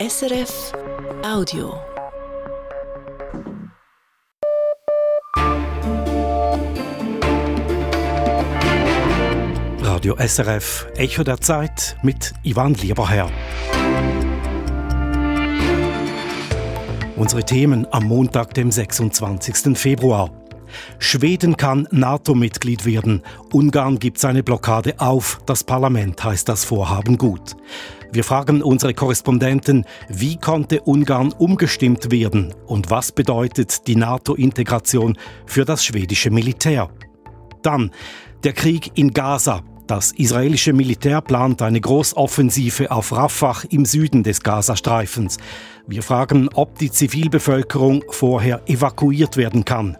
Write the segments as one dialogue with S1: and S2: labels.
S1: SRF Audio.
S2: Radio SRF Echo der Zeit mit Ivan Lieberherr. Unsere Themen am Montag, dem 26. Februar. Schweden kann NATO-Mitglied werden. Ungarn gibt seine Blockade auf. Das Parlament heißt das Vorhaben gut. Wir fragen unsere Korrespondenten, wie konnte Ungarn umgestimmt werden und was bedeutet die NATO-Integration für das schwedische Militär? Dann der Krieg in Gaza. Das israelische Militär plant eine Großoffensive auf Rafah im Süden des Gazastreifens. Wir fragen, ob die Zivilbevölkerung vorher evakuiert werden kann.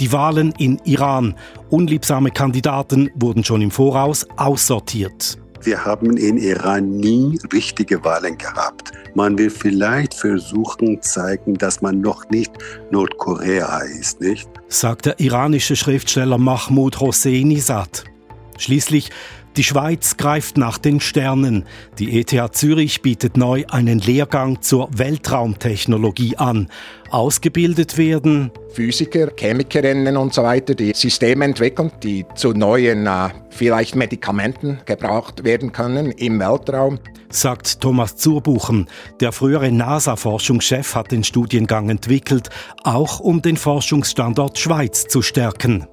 S2: Die Wahlen in Iran. Unliebsame Kandidaten wurden schon im Voraus aussortiert.
S3: Wir haben in Iran nie richtige Wahlen gehabt. Man will vielleicht versuchen zeigen, dass man noch nicht Nordkorea ist, nicht?
S2: Sagt der iranische Schriftsteller Mahmoud Hosseini-Sad. Schließlich die Schweiz greift nach den Sternen. Die ETH Zürich bietet neu einen Lehrgang zur Weltraumtechnologie an. Ausgebildet werden
S4: Physiker, Chemikerinnen und so weiter, die Systeme entwickeln, die zu neuen, äh, vielleicht Medikamenten gebraucht werden können im Weltraum.
S2: Sagt Thomas Zurbuchen. Der frühere NASA-Forschungschef hat den Studiengang entwickelt, auch um den Forschungsstandort Schweiz zu stärken.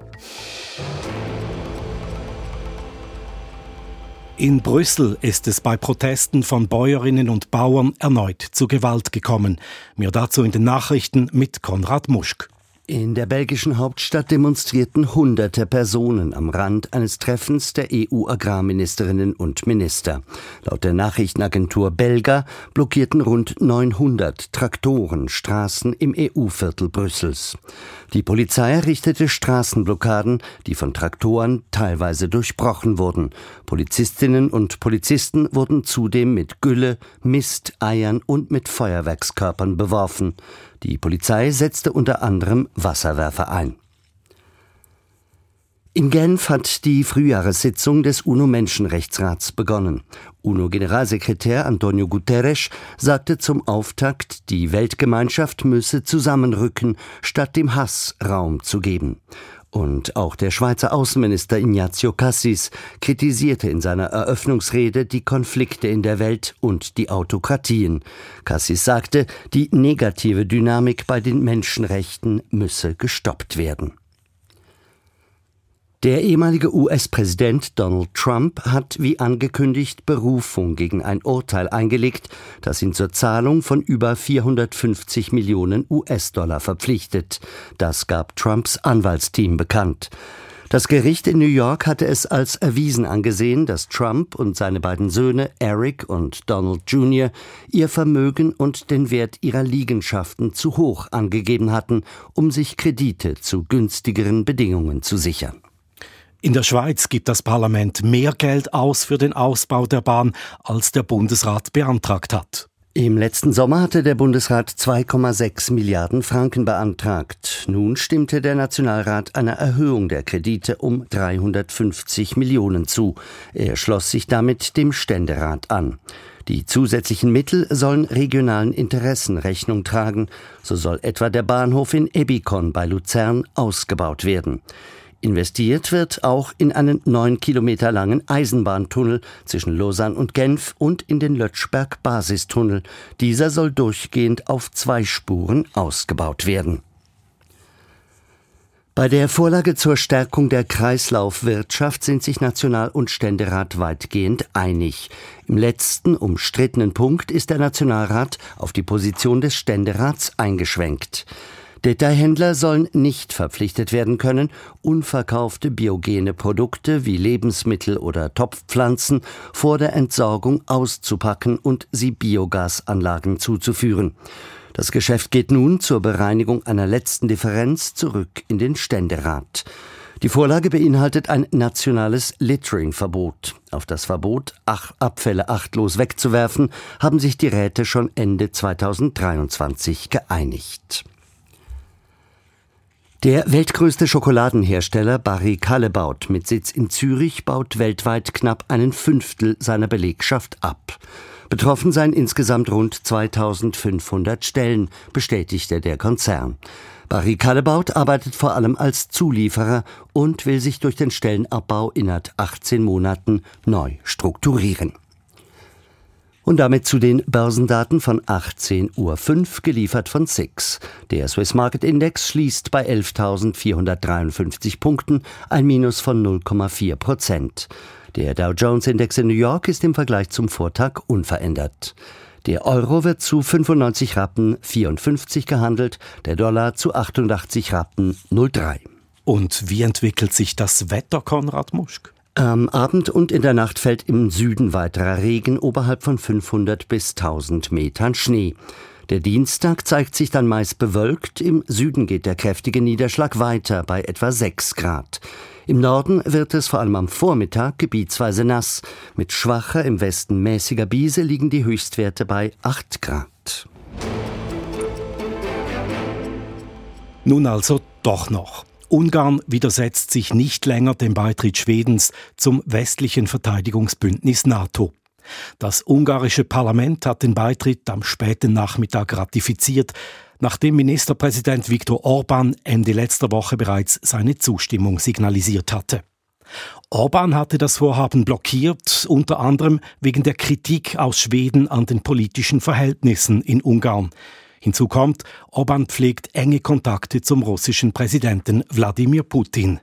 S2: In Brüssel ist es bei Protesten von Bäuerinnen und Bauern erneut zu Gewalt gekommen. Mir dazu in den Nachrichten mit Konrad Muschk.
S5: In der belgischen Hauptstadt demonstrierten hunderte Personen am Rand eines Treffens der EU-Agrarministerinnen und Minister. Laut der Nachrichtenagentur Belga blockierten rund 900 Traktoren Straßen im EU-Viertel Brüssels. Die Polizei errichtete Straßenblockaden, die von Traktoren teilweise durchbrochen wurden. Polizistinnen und Polizisten wurden zudem mit Gülle, Mist, Eiern und mit Feuerwerkskörpern beworfen. Die Polizei setzte unter anderem Wasserwerfer ein. In Genf hat die Frühjahressitzung des UNO-Menschenrechtsrats begonnen. UNO-Generalsekretär Antonio Guterres sagte zum Auftakt, die Weltgemeinschaft müsse zusammenrücken, statt dem Hass Raum zu geben. Und auch der Schweizer Außenminister Ignazio Cassis kritisierte in seiner Eröffnungsrede die Konflikte in der Welt und die Autokratien. Cassis sagte, die negative Dynamik bei den Menschenrechten müsse gestoppt werden. Der ehemalige US-Präsident Donald Trump hat wie angekündigt Berufung gegen ein Urteil eingelegt, das ihn zur Zahlung von über 450 Millionen US-Dollar verpflichtet. Das gab Trumps Anwaltsteam bekannt. Das Gericht in New York hatte es als erwiesen angesehen, dass Trump und seine beiden Söhne Eric und Donald Jr. ihr Vermögen und den Wert ihrer Liegenschaften zu hoch angegeben hatten, um sich Kredite zu günstigeren Bedingungen zu sichern.
S2: In der Schweiz gibt das Parlament mehr Geld aus für den Ausbau der Bahn, als der Bundesrat beantragt hat.
S5: Im letzten Sommer hatte der Bundesrat 2,6 Milliarden Franken beantragt. Nun stimmte der Nationalrat einer Erhöhung der Kredite um 350 Millionen zu. Er schloss sich damit dem Ständerat an. Die zusätzlichen Mittel sollen regionalen Interessen Rechnung tragen. So soll etwa der Bahnhof in Ebikon bei Luzern ausgebaut werden. Investiert wird auch in einen neun Kilometer langen Eisenbahntunnel zwischen Lausanne und Genf und in den Lötschberg-Basistunnel. Dieser soll durchgehend auf zwei Spuren ausgebaut werden. Bei der Vorlage zur Stärkung der Kreislaufwirtschaft sind sich National- und Ständerat weitgehend einig. Im letzten umstrittenen Punkt ist der Nationalrat auf die Position des Ständerats eingeschwenkt. Detailhändler sollen nicht verpflichtet werden können, unverkaufte biogene Produkte wie Lebensmittel oder Topfpflanzen vor der Entsorgung auszupacken und sie Biogasanlagen zuzuführen. Das Geschäft geht nun zur Bereinigung einer letzten Differenz zurück in den Ständerat. Die Vorlage beinhaltet ein nationales Littering-Verbot. Auf das Verbot, Ach Abfälle achtlos wegzuwerfen, haben sich die Räte schon Ende 2023 geeinigt. Der weltgrößte Schokoladenhersteller Barry Callebaut mit Sitz in Zürich baut weltweit knapp einen Fünftel seiner Belegschaft ab. Betroffen seien insgesamt rund 2500 Stellen, bestätigte der Konzern. Barry Callebaut arbeitet vor allem als Zulieferer und will sich durch den Stellenabbau innerhalb 18 Monaten neu strukturieren. Und damit zu den Börsendaten von 18.05 Uhr, geliefert von SIX. Der Swiss Market Index schließt bei 11.453 Punkten, ein Minus von 0,4 Prozent. Der Dow Jones Index in New York ist im Vergleich zum Vortag unverändert. Der Euro wird zu 95 Rappen 54 gehandelt, der Dollar zu 88 Rappen 03.
S2: Und wie entwickelt sich das Wetter, Konrad Muschk?
S5: Am Abend und in der Nacht fällt im Süden weiterer Regen oberhalb von 500 bis 1000 Metern Schnee. Der Dienstag zeigt sich dann meist bewölkt, im Süden geht der kräftige Niederschlag weiter bei etwa 6 Grad. Im Norden wird es vor allem am Vormittag gebietsweise nass. Mit schwacher, im Westen mäßiger Biese liegen die Höchstwerte bei 8 Grad.
S2: Nun also doch noch. Ungarn widersetzt sich nicht länger dem Beitritt Schwedens zum westlichen Verteidigungsbündnis NATO. Das ungarische Parlament hat den Beitritt am späten Nachmittag ratifiziert, nachdem Ministerpräsident Viktor Orban Ende letzter Woche bereits seine Zustimmung signalisiert hatte. Orban hatte das Vorhaben blockiert, unter anderem wegen der Kritik aus Schweden an den politischen Verhältnissen in Ungarn. Hinzu kommt, Orban pflegt enge Kontakte zum russischen Präsidenten Wladimir Putin.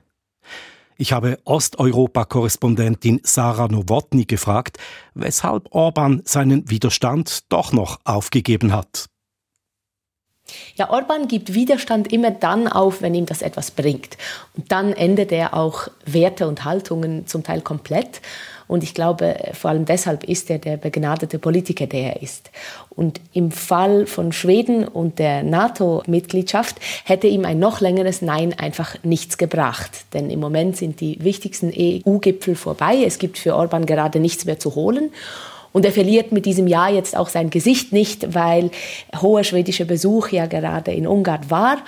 S2: Ich habe Osteuropa-Korrespondentin Sarah Nowotny gefragt, weshalb Orban seinen Widerstand doch noch aufgegeben hat.
S6: Ja, Orban gibt Widerstand immer dann auf, wenn ihm das etwas bringt. Und dann ändert er auch Werte und Haltungen zum Teil komplett. Und ich glaube, vor allem deshalb ist er der begnadete Politiker, der er ist. Und im Fall von Schweden und der NATO-Mitgliedschaft hätte ihm ein noch längeres Nein einfach nichts gebracht. Denn im Moment sind die wichtigsten EU-Gipfel vorbei. Es gibt für Orban gerade nichts mehr zu holen. Und er verliert mit diesem Jahr jetzt auch sein Gesicht nicht, weil hoher schwedischer Besuch ja gerade in Ungarn war.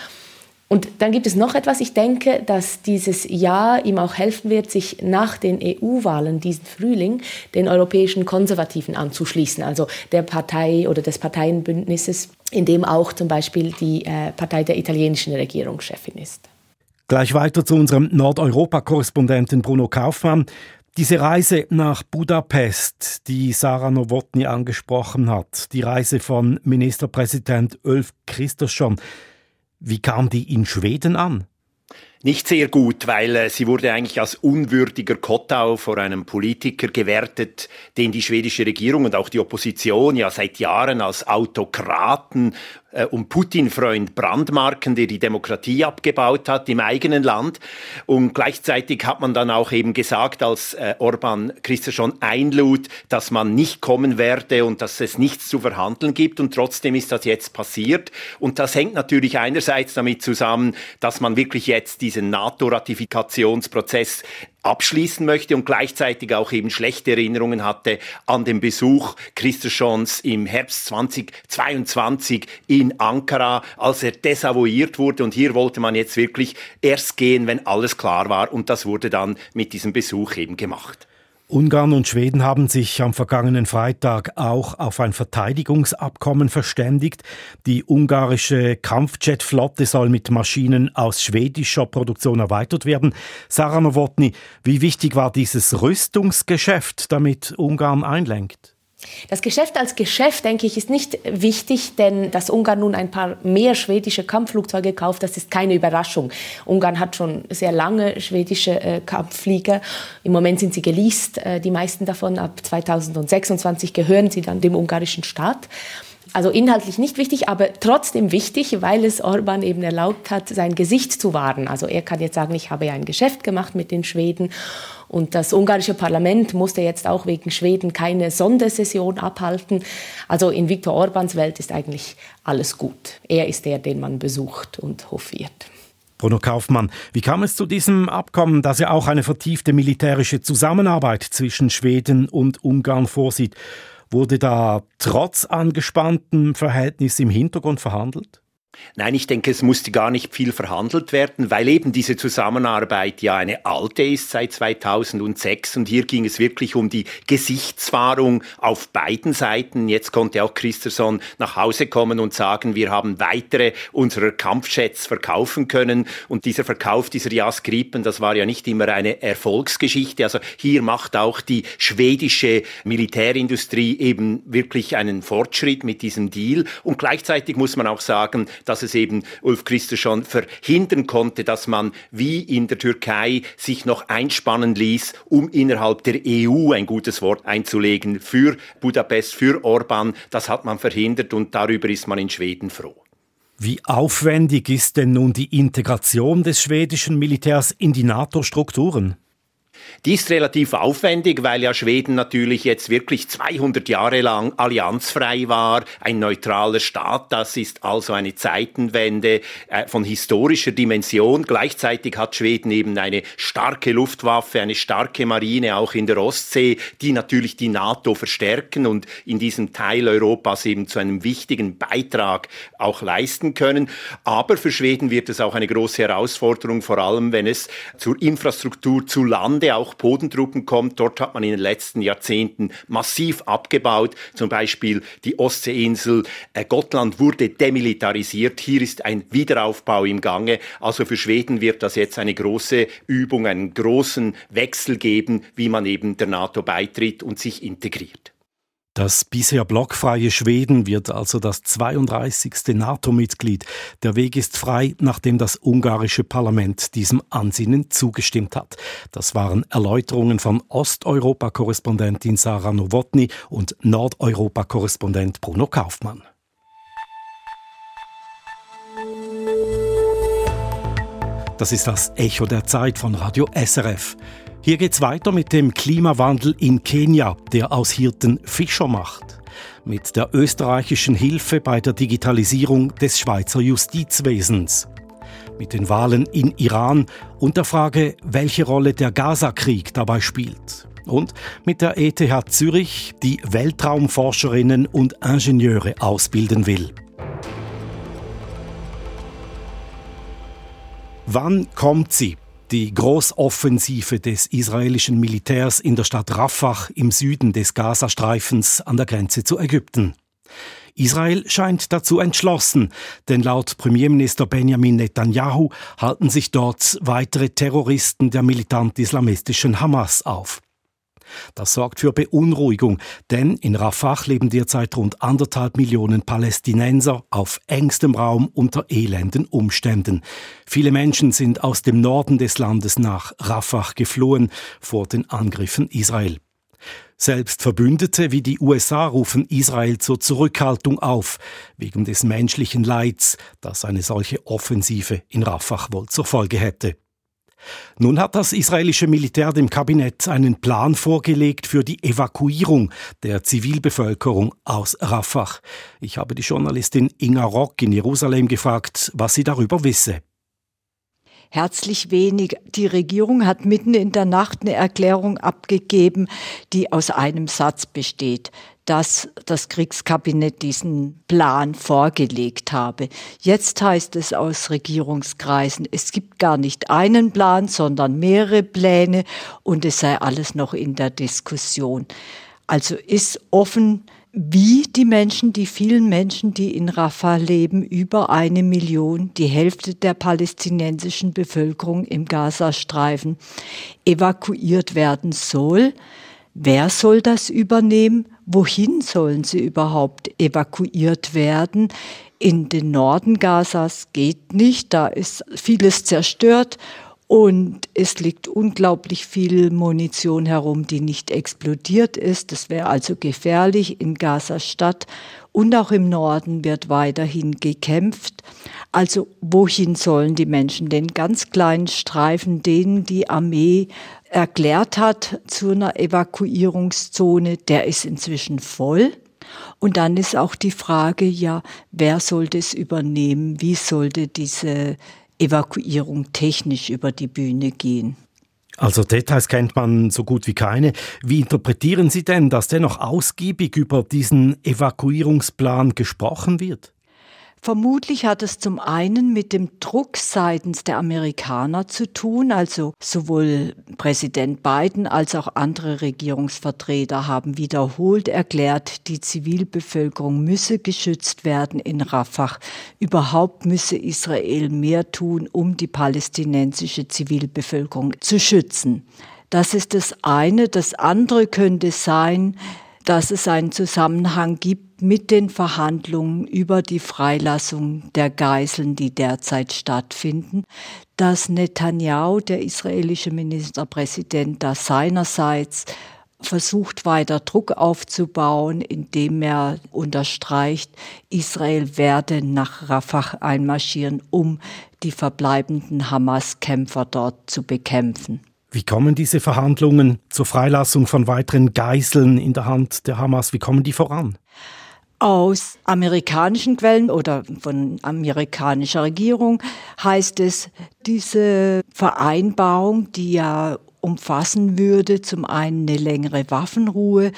S6: Und dann gibt es noch etwas. Ich denke, dass dieses Jahr ihm auch helfen wird, sich nach den EU-Wahlen diesen Frühling den europäischen Konservativen anzuschließen, also der Partei oder des Parteienbündnisses, in dem auch zum Beispiel die äh, Partei der italienischen Regierungschefin ist.
S2: Gleich weiter zu unserem Nordeuropa-Korrespondenten Bruno Kaufmann. Diese Reise nach Budapest, die Sarah Nowotny angesprochen hat, die Reise von Ministerpräsident Ulf Kristersson, wie kam die in Schweden an?
S7: Nicht sehr gut, weil äh, sie wurde eigentlich als unwürdiger Kottau vor einem Politiker gewertet, den die schwedische Regierung und auch die Opposition ja seit Jahren als Autokraten äh, und Putin-Freund brandmarken, der die Demokratie abgebaut hat im eigenen Land. Und gleichzeitig hat man dann auch eben gesagt, als äh, Orban schon einlud, dass man nicht kommen werde und dass es nichts zu verhandeln gibt. Und trotzdem ist das jetzt passiert. Und das hängt natürlich einerseits damit zusammen, dass man wirklich jetzt diesen NATO-Ratifikationsprozess abschließen möchte und gleichzeitig auch eben schlechte Erinnerungen hatte an den Besuch Christoschons im Herbst 2022 in Ankara, als er desavouiert wurde. Und hier wollte man jetzt wirklich erst gehen, wenn alles klar war. Und das wurde dann mit diesem Besuch eben gemacht.
S2: Ungarn und Schweden haben sich am vergangenen Freitag auch auf ein Verteidigungsabkommen verständigt. Die ungarische Kampfjetflotte soll mit Maschinen aus schwedischer Produktion erweitert werden. Sarah Nowotny, wie wichtig war dieses Rüstungsgeschäft, damit Ungarn einlenkt?
S6: Das Geschäft als Geschäft, denke ich, ist nicht wichtig, denn dass Ungarn nun ein paar mehr schwedische Kampfflugzeuge kauft, das ist keine Überraschung. Ungarn hat schon sehr lange schwedische äh, Kampfflieger. Im Moment sind sie geleast, äh, die meisten davon. Ab 2026 gehören sie dann dem ungarischen Staat. Also inhaltlich nicht wichtig, aber trotzdem wichtig, weil es Orban eben erlaubt hat, sein Gesicht zu wahren. Also er kann jetzt sagen, ich habe ja ein Geschäft gemacht mit den Schweden und das ungarische Parlament musste jetzt auch wegen Schweden keine Sondersession abhalten. Also in Viktor Orbans Welt ist eigentlich alles gut. Er ist der, den man besucht und hofiert.
S2: Bruno Kaufmann, wie kam es zu diesem Abkommen, das ja auch eine vertiefte militärische Zusammenarbeit zwischen Schweden und Ungarn vorsieht? Wurde da trotz angespanntem Verhältnis im Hintergrund verhandelt?
S7: Nein, ich denke, es musste gar nicht viel verhandelt werden, weil eben diese Zusammenarbeit ja eine alte ist seit 2006 und hier ging es wirklich um die Gesichtswahrung auf beiden Seiten. Jetzt konnte auch Christerson nach Hause kommen und sagen, wir haben weitere unserer Kampfjets verkaufen können und dieser Verkauf dieser JAS Gripen, das war ja nicht immer eine Erfolgsgeschichte. Also hier macht auch die schwedische Militärindustrie eben wirklich einen Fortschritt mit diesem Deal und gleichzeitig muss man auch sagen, dass es eben Ulf Christer schon verhindern konnte, dass man wie in der Türkei sich noch einspannen ließ, um innerhalb der EU ein gutes Wort einzulegen für Budapest, für Orban. Das hat man verhindert und darüber ist man in Schweden froh.
S2: Wie aufwendig ist denn nun die Integration des schwedischen Militärs in die NATO-Strukturen?
S7: Die ist relativ aufwendig, weil ja Schweden natürlich jetzt wirklich 200 Jahre lang allianzfrei war, ein neutraler Staat. Das ist also eine Zeitenwende äh, von historischer Dimension. Gleichzeitig hat Schweden eben eine starke Luftwaffe, eine starke Marine auch in der Ostsee, die natürlich die NATO verstärken und in diesem Teil Europas eben zu einem wichtigen Beitrag auch leisten können. Aber für Schweden wird es auch eine große Herausforderung, vor allem wenn es zur Infrastruktur zu Lande auch Bodentruppen kommt. Dort hat man in den letzten Jahrzehnten massiv abgebaut. Zum Beispiel die Ostseeinsel äh, wurde demilitarisiert. Hier ist ein Wiederaufbau im Gange. Also für Schweden wird das jetzt eine große Übung, einen großen Wechsel geben, wie man eben der NATO beitritt und sich integriert.
S2: Das bisher blockfreie Schweden wird also das 32. NATO-Mitglied. Der Weg ist frei, nachdem das ungarische Parlament diesem Ansinnen zugestimmt hat. Das waren Erläuterungen von Osteuropa-Korrespondentin Sarah Nowotny und Nordeuropa-Korrespondent Bruno Kaufmann. Das ist das Echo der Zeit von Radio SRF. Hier geht's weiter mit dem Klimawandel in Kenia, der aus Hirten Fischer macht. Mit der österreichischen Hilfe bei der Digitalisierung des Schweizer Justizwesens. Mit den Wahlen in Iran und der Frage, welche Rolle der Gaza-Krieg dabei spielt. Und mit der ETH Zürich, die Weltraumforscherinnen und Ingenieure ausbilden will. Wann kommt sie? Die Großoffensive des israelischen Militärs in der Stadt Rafah im Süden des Gazastreifens an der Grenze zu Ägypten. Israel scheint dazu entschlossen, denn laut Premierminister Benjamin Netanyahu halten sich dort weitere Terroristen der militant-islamistischen Hamas auf. Das sorgt für Beunruhigung, denn in Rafah leben derzeit rund anderthalb Millionen Palästinenser auf engstem Raum unter elenden Umständen. Viele Menschen sind aus dem Norden des Landes nach Rafah geflohen vor den Angriffen Israel. Selbst Verbündete wie die USA rufen Israel zur Zurückhaltung auf, wegen des menschlichen Leids, das eine solche Offensive in Rafah wohl zur Folge hätte. Nun hat das israelische Militär dem Kabinett einen Plan vorgelegt für die Evakuierung der Zivilbevölkerung aus Rafah. Ich habe die Journalistin Inga Rock in Jerusalem gefragt, was sie darüber wisse
S8: herzlich wenig. Die Regierung hat mitten in der Nacht eine Erklärung abgegeben, die aus einem Satz besteht dass das Kriegskabinett diesen Plan vorgelegt habe. Jetzt heißt es aus Regierungskreisen, es gibt gar nicht einen Plan, sondern mehrere Pläne und es sei alles noch in der Diskussion. Also ist offen, wie die Menschen, die vielen Menschen, die in Rafah leben, über eine Million, die Hälfte der palästinensischen Bevölkerung im Gazastreifen, evakuiert werden soll. Wer soll das übernehmen? Wohin sollen sie überhaupt evakuiert werden? In den Norden Gazas geht nicht, da ist vieles zerstört und es liegt unglaublich viel Munition herum, die nicht explodiert ist. Das wäre also gefährlich in Gaza-Stadt. Und auch im Norden wird weiterhin gekämpft. Also wohin sollen die Menschen den ganz kleinen Streifen, denen die Armee erklärt hat zu einer Evakuierungszone, der ist inzwischen voll. Und dann ist auch die Frage, ja, wer sollte es übernehmen? Wie sollte diese Evakuierung technisch über die Bühne gehen?
S2: Also Details kennt man so gut wie keine. Wie interpretieren Sie denn, dass dennoch ausgiebig über diesen Evakuierungsplan gesprochen wird?
S8: Vermutlich hat es zum einen mit dem Druck seitens der Amerikaner zu tun, also sowohl Präsident Biden als auch andere Regierungsvertreter haben wiederholt erklärt, die Zivilbevölkerung müsse geschützt werden in Rafah. Überhaupt müsse Israel mehr tun, um die palästinensische Zivilbevölkerung zu schützen. Das ist das eine. Das andere könnte sein, dass es einen Zusammenhang gibt mit den Verhandlungen über die Freilassung der Geiseln, die derzeit stattfinden, dass Netanyahu, der israelische Ministerpräsident, da seinerseits versucht weiter Druck aufzubauen, indem er unterstreicht, Israel werde nach Rafah einmarschieren, um die verbleibenden Hamas-Kämpfer dort zu bekämpfen.
S2: Wie kommen diese Verhandlungen zur Freilassung von weiteren Geiseln in der Hand der Hamas? Wie kommen die voran?
S8: Aus amerikanischen Quellen oder von amerikanischer Regierung heißt es, diese Vereinbarung, die ja umfassen würde, zum einen eine längere Waffenruhe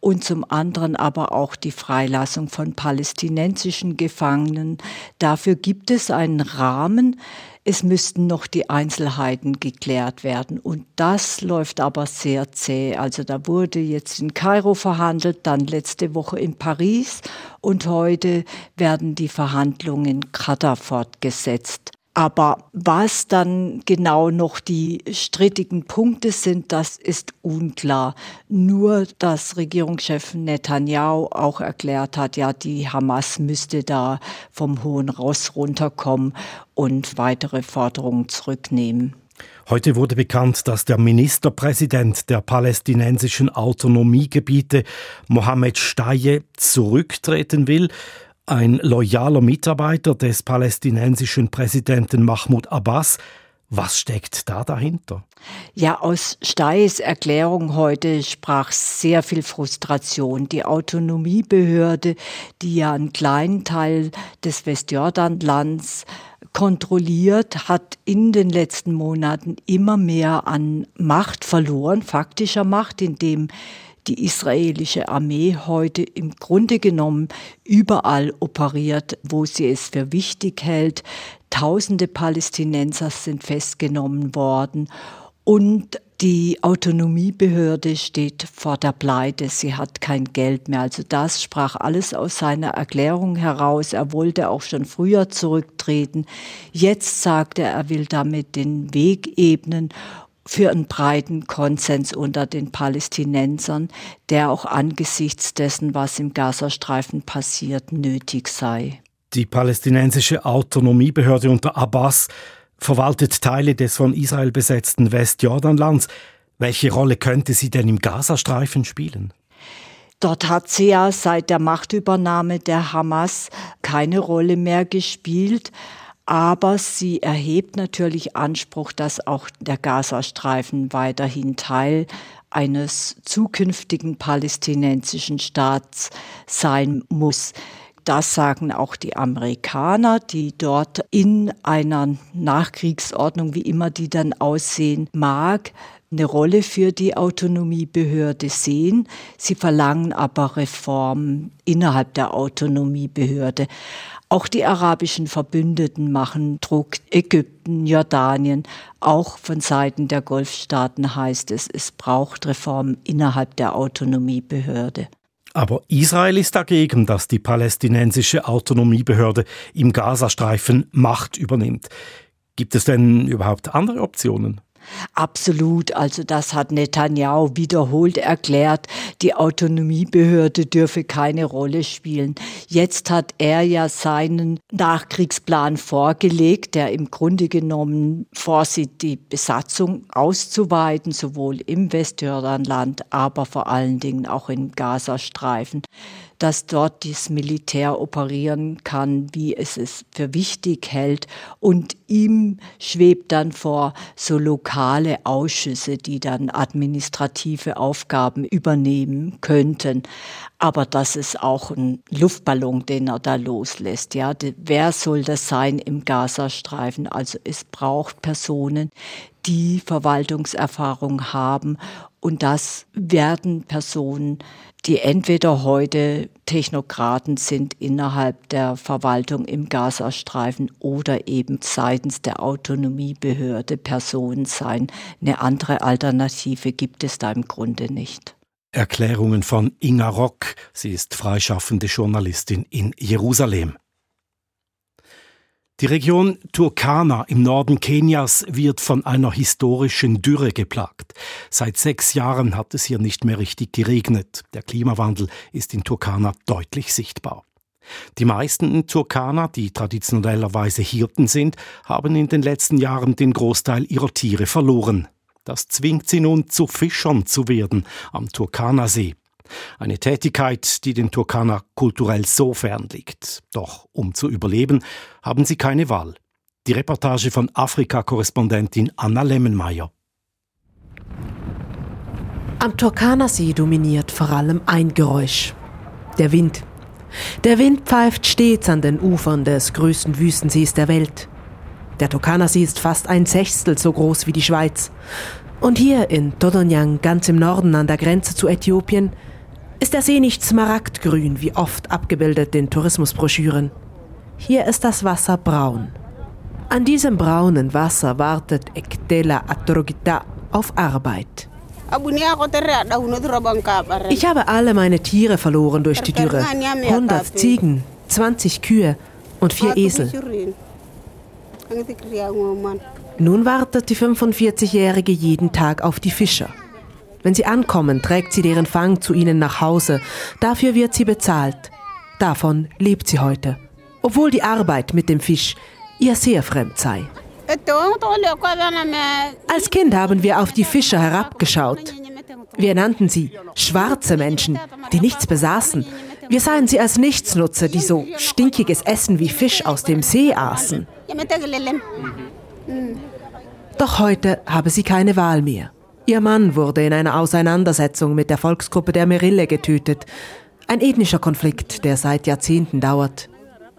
S8: und zum anderen aber auch die Freilassung von palästinensischen Gefangenen. Dafür gibt es einen Rahmen, es müssten noch die Einzelheiten geklärt werden. Und das läuft aber sehr zäh. Also da wurde jetzt in Kairo verhandelt, dann letzte Woche in Paris und heute werden die Verhandlungen in Katar fortgesetzt. Aber was dann genau noch die strittigen Punkte sind, das ist unklar. Nur, dass Regierungschef Netanyahu auch erklärt hat, ja, die Hamas müsste da vom Hohen Ross runterkommen und weitere Forderungen zurücknehmen.
S2: Heute wurde bekannt, dass der Ministerpräsident der palästinensischen Autonomiegebiete, Mohammed Staye, zurücktreten will ein loyaler Mitarbeiter des palästinensischen Präsidenten Mahmoud Abbas. Was steckt da dahinter?
S8: Ja, aus Steis Erklärung heute sprach sehr viel Frustration. Die Autonomiebehörde, die ja einen kleinen Teil des Westjordanlands kontrolliert, hat in den letzten Monaten immer mehr an Macht verloren, faktischer Macht, indem die israelische Armee heute im Grunde genommen überall operiert, wo sie es für wichtig hält. Tausende Palästinenser sind festgenommen worden und die Autonomiebehörde steht vor der Pleite, sie hat kein Geld mehr. Also das sprach alles aus seiner Erklärung heraus. Er wollte auch schon früher zurücktreten. Jetzt sagt er, er will damit den Weg ebnen für einen breiten Konsens unter den Palästinensern, der auch angesichts dessen, was im Gazastreifen passiert, nötig sei.
S2: Die palästinensische Autonomiebehörde unter Abbas verwaltet Teile des von Israel besetzten Westjordanlands. Welche Rolle könnte sie denn im Gazastreifen spielen?
S8: Dort hat sie ja seit der Machtübernahme der Hamas keine Rolle mehr gespielt aber sie erhebt natürlich Anspruch, dass auch der Gazastreifen weiterhin Teil eines zukünftigen palästinensischen Staats sein muss. Das sagen auch die Amerikaner, die dort in einer Nachkriegsordnung, wie immer die dann aussehen mag, eine Rolle für die Autonomiebehörde sehen. Sie verlangen aber Reformen innerhalb der Autonomiebehörde. Auch die arabischen Verbündeten machen Druck. Ägypten, Jordanien, auch von Seiten der Golfstaaten heißt es, es braucht Reformen innerhalb der Autonomiebehörde.
S2: Aber Israel ist dagegen, dass die palästinensische Autonomiebehörde im Gazastreifen Macht übernimmt. Gibt es denn überhaupt andere Optionen?
S8: Absolut, also das hat Netanyahu wiederholt erklärt, die Autonomiebehörde dürfe keine Rolle spielen. Jetzt hat er ja seinen Nachkriegsplan vorgelegt, der im Grunde genommen vorsieht, die Besatzung auszuweiten, sowohl im Westjordanland, aber vor allen Dingen auch im Gazastreifen dass dort das Militär operieren kann, wie es es für wichtig hält. Und ihm schwebt dann vor so lokale Ausschüsse, die dann administrative Aufgaben übernehmen könnten. Aber das ist auch ein Luftballon, den er da loslässt. Ja, wer soll das sein im Gazastreifen? Also es braucht Personen, die Verwaltungserfahrung haben. Und das werden Personen, die entweder heute Technokraten sind innerhalb der Verwaltung im Gazastreifen oder eben seitens der Autonomiebehörde Personen sein. Eine andere Alternative gibt es da im Grunde nicht.
S2: Erklärungen von Inga Rock. Sie ist freischaffende Journalistin in Jerusalem. Die Region Turkana im Norden Kenias wird von einer historischen Dürre geplagt. Seit sechs Jahren hat es hier nicht mehr richtig geregnet. Der Klimawandel ist in Turkana deutlich sichtbar. Die meisten Turkaner, die traditionellerweise Hirten sind, haben in den letzten Jahren den Großteil ihrer Tiere verloren. Das zwingt sie nun zu Fischern zu werden am Turkana-See. Eine Tätigkeit, die den Turkaner kulturell so fern liegt. Doch um zu überleben, haben sie keine Wahl. Die Reportage von Afrika-Korrespondentin Anna Lemmenmeier.
S1: Am Turkana-See dominiert vor allem ein Geräusch. Der Wind. Der Wind pfeift stets an den Ufern des größten Wüstensees der Welt. Der Turkana-See ist fast ein Sechstel so groß wie die Schweiz. Und hier in Todonyang, ganz im Norden an der Grenze zu Äthiopien, ist der See nicht smaragdgrün, wie oft abgebildet in Tourismusbroschüren. Hier ist das Wasser braun. An diesem braunen Wasser wartet Ektela Atrogita auf Arbeit. Ich habe alle meine Tiere verloren durch die Dürre. 100 Ziegen, 20 Kühe und vier Esel. Nun wartet die 45-Jährige jeden Tag auf die Fischer. Wenn sie ankommen, trägt sie deren Fang zu ihnen nach Hause. Dafür wird sie bezahlt. Davon lebt sie heute. Obwohl die Arbeit mit dem Fisch ihr sehr fremd sei. Als Kind haben wir auf die Fischer herabgeschaut. Wir nannten sie schwarze Menschen, die nichts besaßen. Wir sahen sie als Nichtsnutzer, die so stinkiges Essen wie Fisch aus dem See aßen. Doch heute habe sie keine Wahl mehr. Ihr Mann wurde in einer Auseinandersetzung mit der Volksgruppe der Merille getötet. Ein ethnischer Konflikt, der seit Jahrzehnten dauert.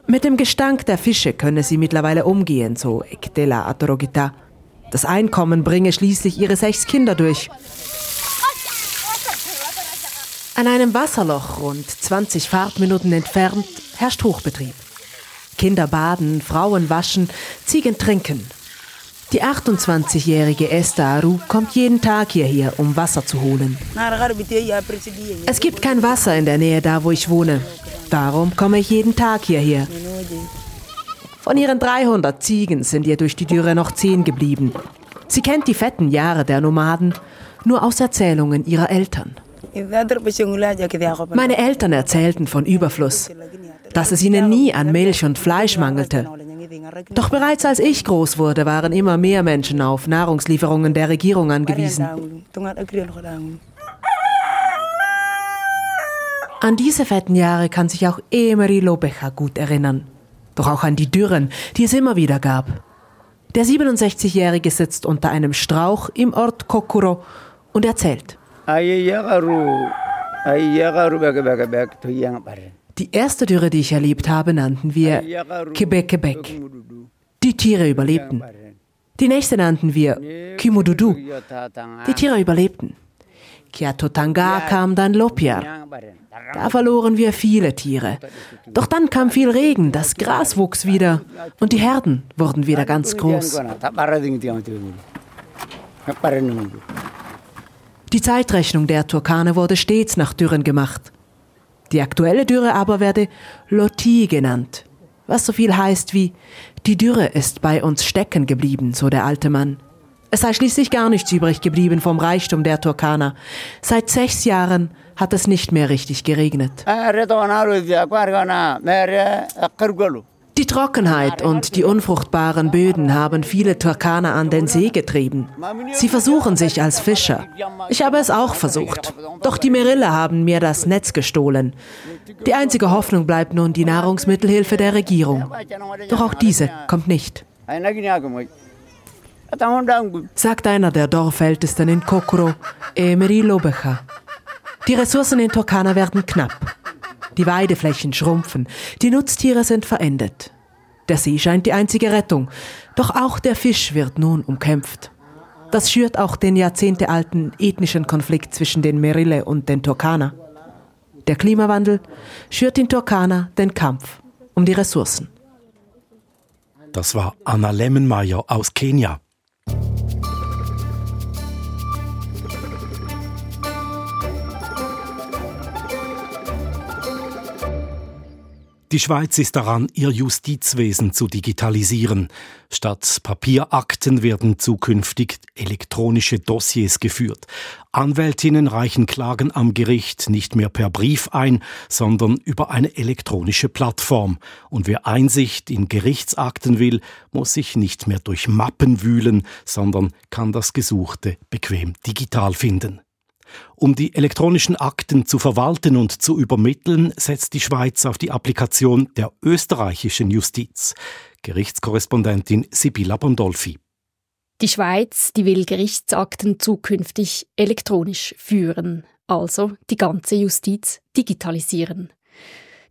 S1: Mit dem Gestank der Fische könne sie mittlerweile umgehen, so Ektela Atorogita. Das Einkommen bringe schließlich ihre sechs Kinder durch. An einem Wasserloch rund 20 Fahrtminuten entfernt herrscht Hochbetrieb. Kinder baden, Frauen waschen, Ziegen trinken, die 28-jährige Esther Aru kommt jeden Tag hierher, um Wasser zu holen. Es gibt kein Wasser in der Nähe da, wo ich wohne. Darum komme ich jeden Tag hierher. Von ihren 300 Ziegen sind ihr durch die Dürre noch 10 geblieben. Sie kennt die fetten Jahre der Nomaden nur aus Erzählungen ihrer Eltern. Meine Eltern erzählten von Überfluss, dass es ihnen nie an Milch und Fleisch mangelte doch bereits als ich groß wurde, waren immer mehr Menschen auf Nahrungslieferungen der Regierung angewiesen. An diese fetten Jahre kann sich auch Emery Lobecha gut erinnern. Doch auch an die Dürren, die es immer wieder gab. Der 67-Jährige sitzt unter einem Strauch im Ort Kokuro und erzählt. Die erste Dürre, die ich erlebt habe, nannten wir Quebec Quebec. Die Tiere überlebten. Die nächste nannten wir Kimududu. Die Tiere überlebten. Kiatotanga kam dann Lopia. Da verloren wir viele Tiere. Doch dann kam viel Regen, das Gras wuchs wieder und die Herden wurden wieder ganz groß. Die Zeitrechnung der Turkane wurde stets nach Dürren gemacht. Die aktuelle Dürre aber werde Loti genannt, was so viel heißt wie die Dürre ist bei uns stecken geblieben, so der alte Mann. Es sei schließlich gar nichts übrig geblieben vom Reichtum der Turkaner. Seit sechs Jahren hat es nicht mehr richtig geregnet. Die Trockenheit und die unfruchtbaren Böden haben viele Turkaner an den See getrieben. Sie versuchen sich als Fischer. Ich habe es auch versucht. Doch die Merille haben mir das Netz gestohlen. Die einzige Hoffnung bleibt nun die Nahrungsmittelhilfe der Regierung. Doch auch diese kommt nicht. Sagt einer der Dorfältesten in Kokoro, Emery Lobecha. Die Ressourcen in Turkana werden knapp. Die Weideflächen schrumpfen, die Nutztiere sind verendet. Der See scheint die einzige Rettung, doch auch der Fisch wird nun umkämpft. Das schürt auch den jahrzehntealten ethnischen Konflikt zwischen den Merille und den Turkana. Der Klimawandel schürt in Turkana den Kampf um die Ressourcen.
S2: Das war Anna Lemmenmeier aus Kenia. Die Schweiz ist daran, ihr Justizwesen zu digitalisieren. Statt Papierakten werden zukünftig elektronische Dossiers geführt. Anwältinnen reichen Klagen am Gericht nicht mehr per Brief ein, sondern über eine elektronische Plattform. Und wer Einsicht in Gerichtsakten will, muss sich nicht mehr durch Mappen wühlen, sondern kann das Gesuchte bequem digital finden. Um die elektronischen Akten zu verwalten und zu übermitteln, setzt die Schweiz auf die Applikation der österreichischen Justiz. Gerichtskorrespondentin Sibylla Bondolfi.
S9: Die Schweiz, die will Gerichtsakten zukünftig elektronisch führen, also die ganze Justiz digitalisieren.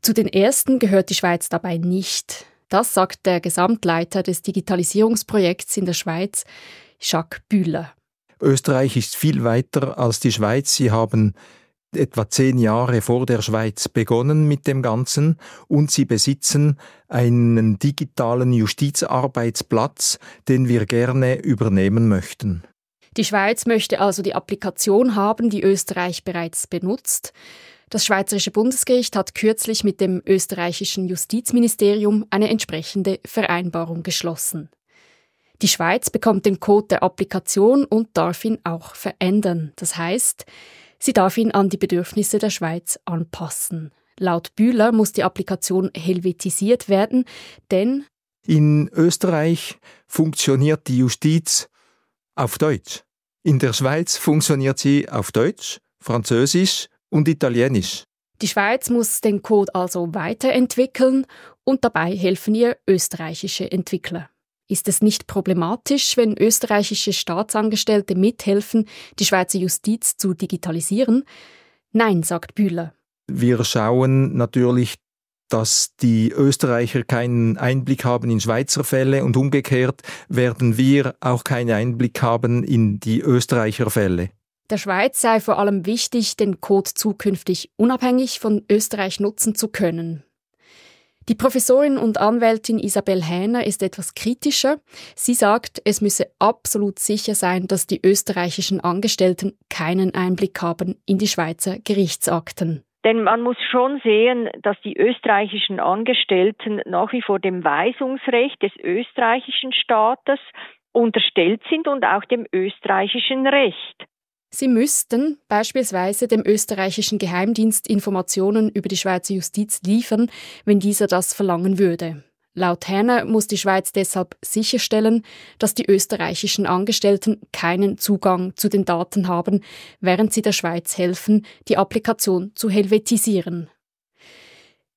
S9: Zu den ersten gehört die Schweiz dabei nicht. Das sagt der Gesamtleiter des Digitalisierungsprojekts in der Schweiz, Jacques Bühler.
S10: Österreich ist viel weiter als die Schweiz. Sie haben etwa zehn Jahre vor der Schweiz begonnen mit dem Ganzen und sie besitzen einen digitalen Justizarbeitsplatz, den wir gerne übernehmen möchten.
S9: Die Schweiz möchte also die Applikation haben, die Österreich bereits benutzt. Das Schweizerische Bundesgericht hat kürzlich mit dem österreichischen Justizministerium eine entsprechende Vereinbarung geschlossen. Die Schweiz bekommt den Code der Applikation und darf ihn auch verändern. Das heißt, sie darf ihn an die Bedürfnisse der Schweiz anpassen. Laut Bühler muss die Applikation helvetisiert werden, denn
S10: in Österreich funktioniert die Justiz auf Deutsch. In der Schweiz funktioniert sie auf Deutsch, Französisch und Italienisch.
S9: Die Schweiz muss den Code also weiterentwickeln und dabei helfen ihr österreichische Entwickler. Ist es nicht problematisch, wenn österreichische Staatsangestellte mithelfen, die Schweizer Justiz zu digitalisieren? Nein, sagt Bühler.
S10: Wir schauen natürlich, dass die Österreicher keinen Einblick haben in Schweizer Fälle und umgekehrt werden wir auch keinen Einblick haben in die Österreicher Fälle.
S9: Der Schweiz sei vor allem wichtig, den Code zukünftig unabhängig von Österreich nutzen zu können. Die Professorin und Anwältin Isabel Hähner ist etwas kritischer. Sie sagt, es müsse absolut sicher sein, dass die österreichischen Angestellten keinen Einblick haben in die Schweizer Gerichtsakten.
S11: Denn man muss schon sehen, dass die österreichischen Angestellten nach wie vor dem Weisungsrecht des österreichischen Staates unterstellt sind und auch dem österreichischen Recht.
S9: Sie müssten beispielsweise dem österreichischen Geheimdienst Informationen über die Schweizer Justiz liefern, wenn dieser das verlangen würde. Laut Herner muss die Schweiz deshalb sicherstellen, dass die österreichischen Angestellten keinen Zugang zu den Daten haben, während sie der Schweiz helfen, die Applikation zu helvetisieren.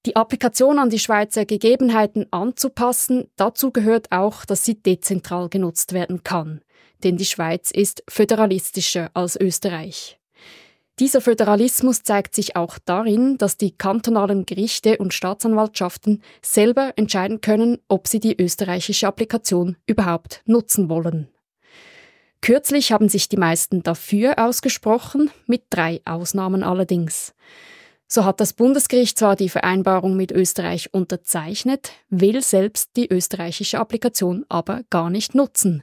S9: Die Applikation an die Schweizer Gegebenheiten anzupassen, dazu gehört auch, dass sie dezentral genutzt werden kann denn die Schweiz ist föderalistischer als Österreich. Dieser Föderalismus zeigt sich auch darin, dass die kantonalen Gerichte und Staatsanwaltschaften selber entscheiden können, ob sie die österreichische Applikation überhaupt nutzen wollen. Kürzlich haben sich die meisten dafür ausgesprochen, mit drei Ausnahmen allerdings. So hat das Bundesgericht zwar die Vereinbarung mit Österreich unterzeichnet, will selbst die österreichische Applikation aber gar nicht nutzen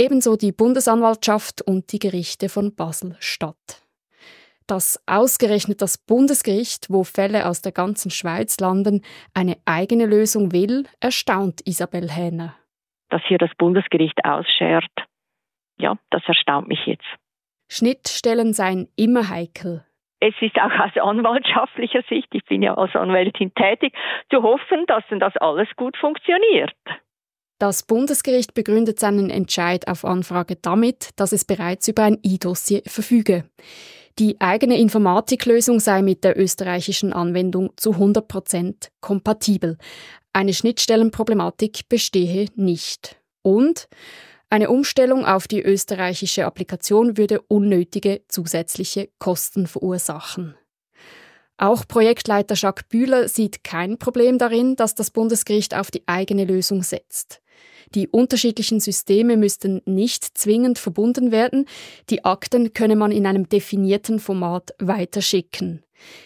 S9: ebenso die Bundesanwaltschaft und die Gerichte von Basel-Stadt. Dass ausgerechnet das Bundesgericht, wo Fälle aus der ganzen Schweiz landen, eine eigene Lösung will, erstaunt Isabel Hähner.
S11: Dass hier das Bundesgericht ausschert, ja, das erstaunt mich jetzt.
S9: Schnittstellen seien immer heikel.
S11: Es ist auch aus anwaltschaftlicher Sicht, ich bin ja als Anwältin tätig, zu hoffen, dass denn das alles gut funktioniert.
S9: Das Bundesgericht begründet seinen Entscheid auf Anfrage damit, dass es bereits über ein E-Dossier verfüge. Die eigene Informatiklösung sei mit der österreichischen Anwendung zu 100 Prozent kompatibel. Eine Schnittstellenproblematik bestehe nicht. Und eine Umstellung auf die österreichische Applikation würde unnötige zusätzliche Kosten verursachen. Auch Projektleiter Jacques Bühler sieht kein Problem darin, dass das Bundesgericht auf die eigene Lösung setzt. Die unterschiedlichen Systeme müssten nicht zwingend verbunden werden, die Akten könne man in einem definierten Format weiterschicken.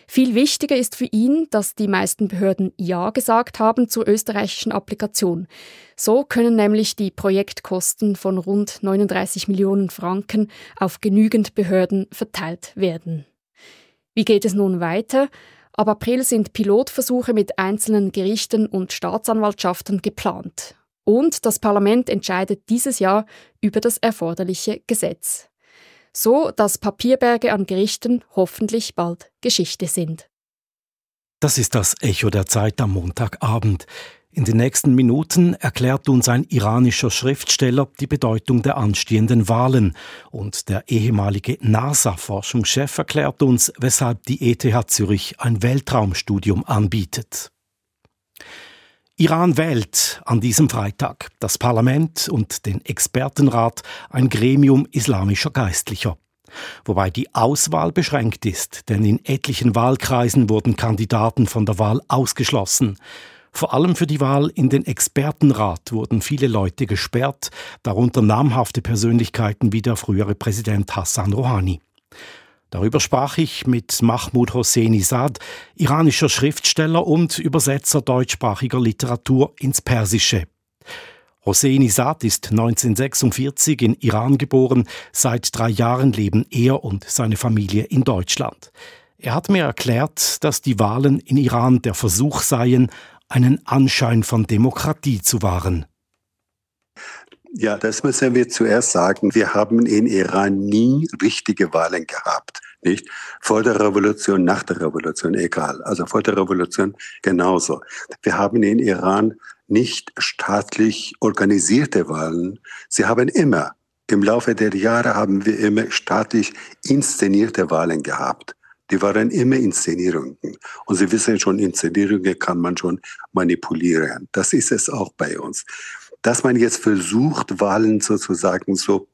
S9: Viel wichtiger ist für ihn, dass die meisten Behörden Ja gesagt haben zur österreichischen Applikation. So können nämlich die Projektkosten von rund 39 Millionen Franken auf genügend Behörden verteilt werden. Wie geht es nun weiter? Ab April sind Pilotversuche mit einzelnen Gerichten und Staatsanwaltschaften geplant. Und das Parlament entscheidet dieses Jahr über das erforderliche Gesetz so dass Papierberge an Gerichten hoffentlich bald Geschichte sind.
S2: Das ist das Echo der Zeit am Montagabend. In den nächsten Minuten erklärt uns ein iranischer Schriftsteller die Bedeutung der anstehenden Wahlen und der ehemalige NASA-Forschungschef erklärt uns, weshalb die ETH Zürich ein Weltraumstudium anbietet. Iran wählt an diesem Freitag das Parlament und den Expertenrat ein Gremium islamischer Geistlicher. Wobei die Auswahl beschränkt ist, denn in etlichen Wahlkreisen wurden Kandidaten von der Wahl ausgeschlossen. Vor allem für die Wahl in den Expertenrat wurden viele Leute gesperrt, darunter namhafte Persönlichkeiten wie der frühere Präsident Hassan Rouhani. Darüber sprach ich mit Mahmoud Hosseini Sad, iranischer Schriftsteller und Übersetzer deutschsprachiger Literatur ins Persische. Hosseini Sad ist 1946 in Iran geboren, seit drei Jahren leben er und seine Familie in Deutschland. Er hat mir erklärt, dass die Wahlen in Iran der Versuch seien, einen Anschein von Demokratie zu wahren.
S3: Ja, das müssen wir zuerst sagen. Wir haben in Iran nie richtige Wahlen gehabt. Nicht? Vor der Revolution, nach der Revolution, egal. Also vor der Revolution genauso. Wir haben in Iran nicht staatlich organisierte Wahlen. Sie haben immer, im Laufe der Jahre haben wir immer staatlich inszenierte Wahlen gehabt. Die waren immer Inszenierungen. Und Sie wissen schon, Inszenierungen kann man schon manipulieren. Das ist es auch bei uns dass man jetzt versucht, Wahlen sozusagen so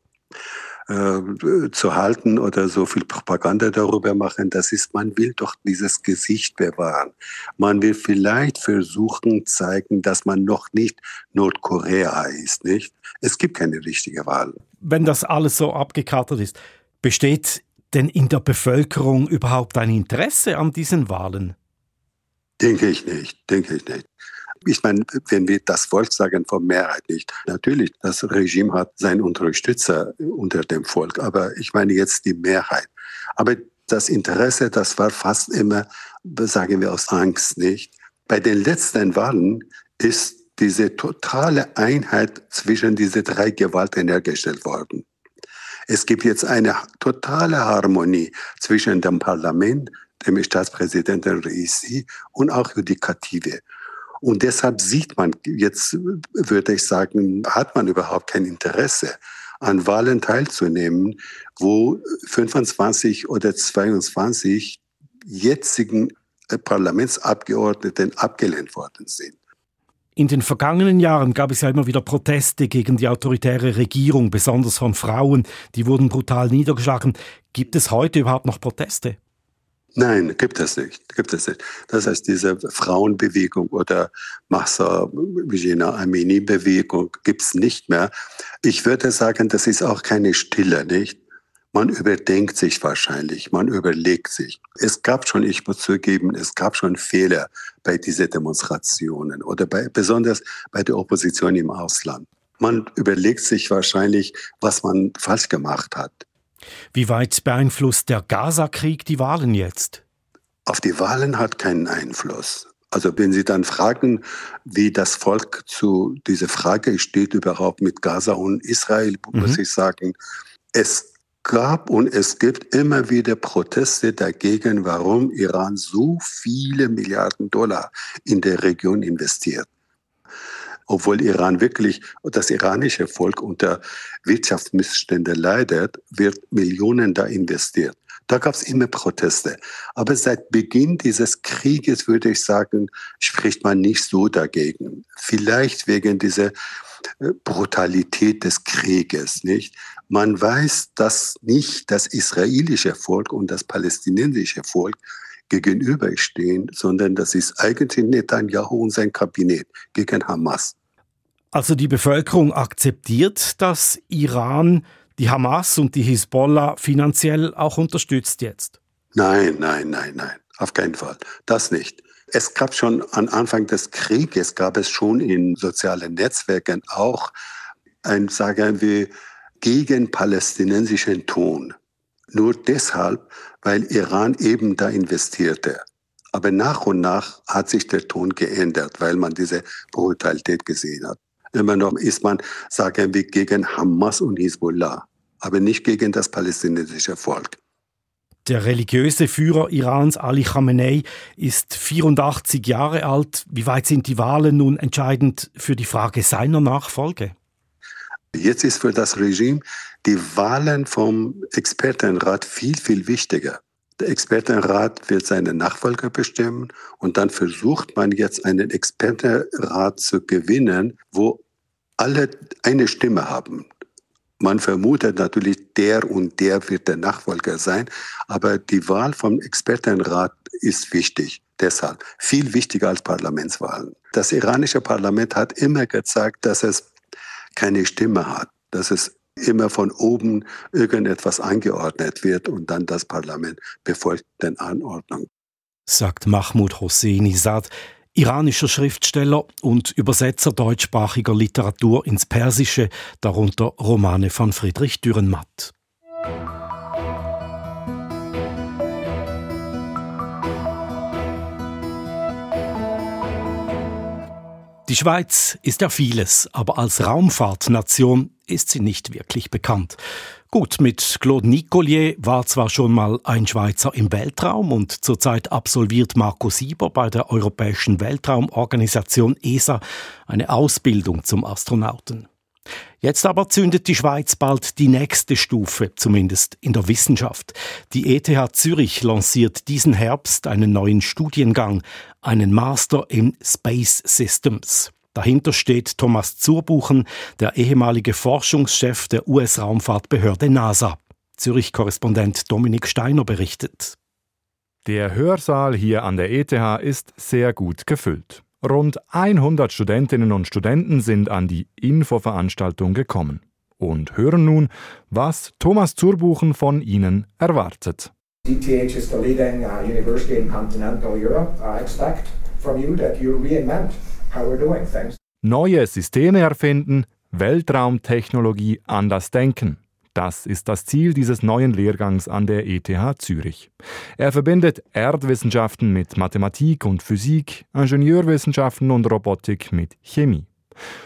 S3: äh, zu halten oder so viel Propaganda darüber machen, das ist, man will doch dieses Gesicht bewahren. Man will vielleicht versuchen, zeigen, dass man noch nicht Nordkorea ist, nicht? Es gibt keine richtige Wahl.
S2: Wenn das alles so abgekartet ist, besteht denn in der Bevölkerung überhaupt ein Interesse an diesen Wahlen?
S3: Denke ich nicht, denke ich nicht. Ich meine, wenn wir das Volk sagen, von Mehrheit nicht. Natürlich, das Regime hat seinen Unterstützer unter dem Volk, aber ich meine jetzt die Mehrheit. Aber das Interesse, das war fast immer, sagen wir aus Angst nicht. Bei den letzten Wahlen ist diese totale Einheit zwischen diese drei Gewalten hergestellt worden. Es gibt jetzt eine totale Harmonie zwischen dem Parlament, dem Staatspräsidenten Reisi und auch Judikative. Und deshalb sieht man, jetzt würde ich sagen, hat man überhaupt kein Interesse an Wahlen teilzunehmen, wo 25 oder 22 jetzigen Parlamentsabgeordneten abgelehnt worden sind.
S2: In den vergangenen Jahren gab es ja immer wieder Proteste gegen die autoritäre Regierung, besonders von Frauen. Die wurden brutal niedergeschlagen. Gibt es heute überhaupt noch Proteste?
S3: Nein, gibt es nicht. Gibt es nicht. Das heißt, diese Frauenbewegung oder Massa Vijena Amini Bewegung gibt es nicht mehr. Ich würde sagen, das ist auch keine Stille, nicht? Man überdenkt sich wahrscheinlich, man überlegt sich. Es gab schon, ich muss zugeben, es gab schon Fehler bei diesen Demonstrationen oder bei, besonders bei der Opposition im Ausland. Man überlegt sich wahrscheinlich, was man falsch gemacht hat.
S2: Wie weit beeinflusst der Gaza-Krieg die Wahlen jetzt?
S3: Auf die Wahlen hat keinen Einfluss. Also wenn Sie dann fragen, wie das Volk zu dieser Frage steht überhaupt mit Gaza und Israel, mhm. muss ich sagen, es gab und es gibt immer wieder Proteste dagegen, warum Iran so viele Milliarden Dollar in der Region investiert obwohl Iran wirklich, das iranische Volk unter Wirtschaftsmissstände leidet, wird Millionen da investiert. Da gab es immer Proteste. Aber seit Beginn dieses Krieges, würde ich sagen, spricht man nicht so dagegen. Vielleicht wegen dieser äh, Brutalität des Krieges, nicht? Man weiß, dass nicht das israelische Volk und das palästinensische Volk gegenüberstehen, sondern das ist eigentlich Netanyahu und sein Kabinett gegen Hamas.
S2: Also die Bevölkerung akzeptiert, dass Iran die Hamas und die Hisbollah finanziell auch unterstützt jetzt?
S3: Nein, nein, nein, nein, auf keinen Fall. Das nicht. Es gab schon am Anfang des Krieges, gab es schon in sozialen Netzwerken auch ein, sagen wir, gegen palästinensischen Ton. Nur deshalb, weil Iran eben da investierte. Aber nach und nach hat sich der Ton geändert, weil man diese Brutalität gesehen hat. Immer noch ist man, sagen wir, gegen Hamas und Hisbollah, aber nicht gegen das palästinensische Volk.
S2: Der religiöse Führer Irans Ali Khamenei ist 84 Jahre alt. Wie weit sind die Wahlen nun entscheidend für die Frage seiner Nachfolge?
S3: Jetzt ist für das Regime die Wahlen vom Expertenrat viel, viel wichtiger. Der Expertenrat wird seine Nachfolger bestimmen und dann versucht man jetzt einen Expertenrat zu gewinnen, wo alle eine Stimme haben. Man vermutet natürlich, der und der wird der Nachfolger sein, aber die Wahl vom Expertenrat ist wichtig. Deshalb viel wichtiger als Parlamentswahlen. Das iranische Parlament hat immer gezeigt, dass es keine Stimme hat, dass es immer von oben irgendetwas angeordnet wird und dann das Parlament befolgt den Anordnungen.
S2: Sagt Mahmoud Hosseini Sad, iranischer Schriftsteller und Übersetzer deutschsprachiger Literatur ins Persische, darunter Romane von Friedrich Dürrenmatt. Die Schweiz ist ja vieles, aber als Raumfahrtnation ist sie nicht wirklich bekannt. Gut, mit Claude Nicolier war zwar schon mal ein Schweizer im Weltraum und zurzeit absolviert Marco Sieber bei der Europäischen Weltraumorganisation ESA eine Ausbildung zum Astronauten. Jetzt aber zündet die Schweiz bald die nächste Stufe, zumindest in der Wissenschaft. Die ETH Zürich lanciert diesen Herbst einen neuen Studiengang, einen Master in Space Systems. Dahinter steht Thomas Zurbuchen, der ehemalige Forschungschef der US-Raumfahrtbehörde NASA. Zürich-Korrespondent Dominik Steiner berichtet.
S12: Der Hörsaal hier an der ETH ist sehr gut gefüllt. Rund 100 Studentinnen und Studenten sind an die Infoveranstaltung gekommen und hören nun, was Thomas Zurbuchen von ihnen erwartet.
S13: DTH is the leading uh, university in continental Europe. I expect from you that you reinvent how we're doing things.
S12: Neue Systeme erfinden, Weltraumtechnologie anders denken. Das ist das Ziel dieses neuen Lehrgangs an der ETH Zürich. Er verbindet Erdwissenschaften mit Mathematik und Physik, Ingenieurwissenschaften und Robotik mit Chemie.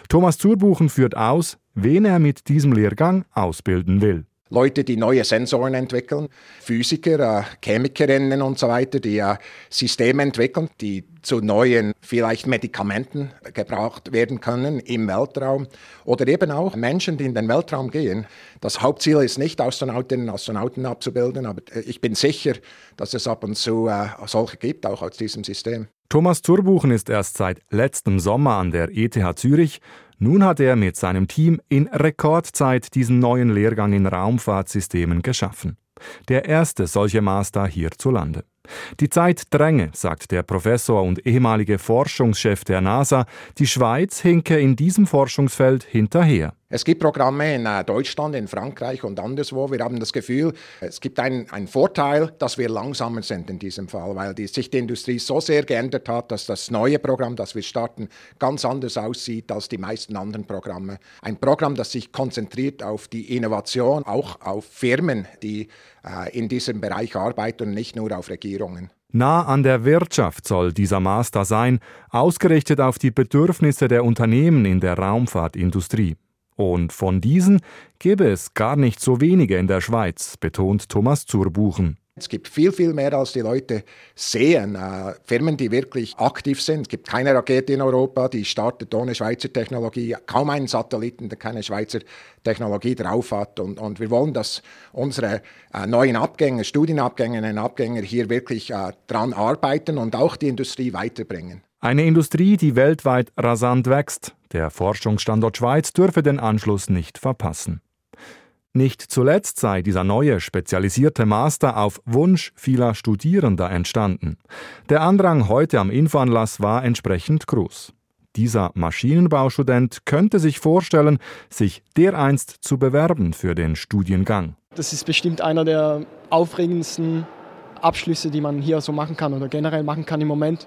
S12: Thomas Zurbuchen führt aus, wen er mit diesem Lehrgang ausbilden will.
S4: Leute, die neue Sensoren entwickeln, Physiker, äh, Chemikerinnen und so weiter, die äh, Systeme entwickeln, die zu neuen, vielleicht Medikamenten gebraucht werden können im Weltraum. Oder eben auch Menschen, die in den Weltraum gehen. Das Hauptziel ist nicht, Astronautinnen und Astronauten abzubilden, aber äh, ich bin sicher, dass es ab und zu äh, solche gibt, auch aus diesem System.
S12: Thomas Turbuchen ist erst seit letztem Sommer an der ETH Zürich nun hat er mit seinem Team in Rekordzeit diesen neuen Lehrgang in Raumfahrtsystemen geschaffen. Der erste solche Master hierzulande. Die Zeit dränge, sagt der Professor und ehemalige Forschungschef der NASA, die Schweiz hinke in diesem Forschungsfeld hinterher.
S4: Es gibt Programme in äh, Deutschland, in Frankreich und anderswo. Wir haben das Gefühl, es gibt einen, einen Vorteil, dass wir langsamer sind in diesem Fall, weil die, sich die Industrie so sehr geändert hat, dass das neue Programm, das wir starten, ganz anders aussieht als die meisten anderen Programme. Ein Programm, das sich konzentriert auf die Innovation, auch auf Firmen, die in diesem Bereich arbeiten und nicht nur auf Regierungen.
S12: Nah an der Wirtschaft soll dieser Master sein, ausgerichtet auf die Bedürfnisse der Unternehmen in der Raumfahrtindustrie. Und von diesen gäbe es gar nicht so wenige in der Schweiz, betont Thomas Zurbuchen.
S4: Es gibt viel, viel mehr, als die Leute sehen. Äh, Firmen, die wirklich aktiv sind. Es gibt keine Rakete in Europa, die startet ohne Schweizer Technologie. Kaum einen Satelliten, der keine Schweizer Technologie drauf hat. Und, und wir wollen, dass unsere äh, neuen Abgänger, Studienabgängerinnen und Abgänger hier wirklich äh, dran arbeiten und auch die Industrie weiterbringen.
S12: Eine Industrie, die weltweit rasant wächst. Der Forschungsstandort Schweiz dürfe den Anschluss nicht verpassen. Nicht zuletzt sei dieser neue spezialisierte Master auf Wunsch vieler Studierender entstanden. Der Andrang heute am Infoanlass war entsprechend groß. Dieser Maschinenbaustudent könnte sich vorstellen, sich dereinst zu bewerben für den Studiengang.
S14: Das ist bestimmt einer der aufregendsten Abschlüsse, die man hier so machen kann oder generell machen kann im Moment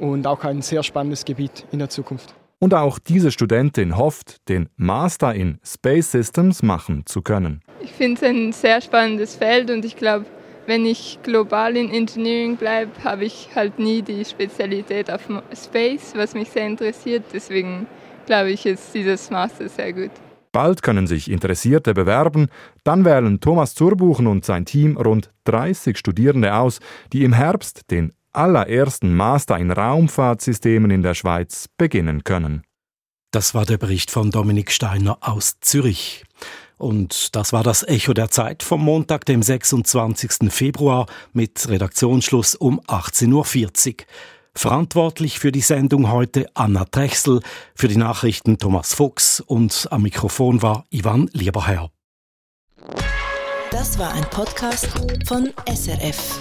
S14: und auch ein sehr spannendes Gebiet in der Zukunft.
S12: Und auch diese Studentin hofft, den Master in Space Systems machen zu können.
S15: Ich finde es ein sehr spannendes Feld und ich glaube, wenn ich global in Engineering bleibe, habe ich halt nie die Spezialität auf Space, was mich sehr interessiert. Deswegen glaube ich, ist dieses Master sehr gut.
S12: Bald können sich Interessierte bewerben, dann wählen Thomas Zurbuchen und sein Team rund 30 Studierende aus, die im Herbst den allerersten Master in Raumfahrtsystemen in der Schweiz beginnen können.
S2: Das war der Bericht von Dominik Steiner aus Zürich. Und das war das Echo der Zeit vom Montag, dem 26. Februar mit Redaktionsschluss um 18.40 Uhr. Verantwortlich für die Sendung heute Anna Trechsel, für die Nachrichten Thomas Fuchs und am Mikrofon war Ivan Lieberherr.
S16: Das war ein Podcast von SRF.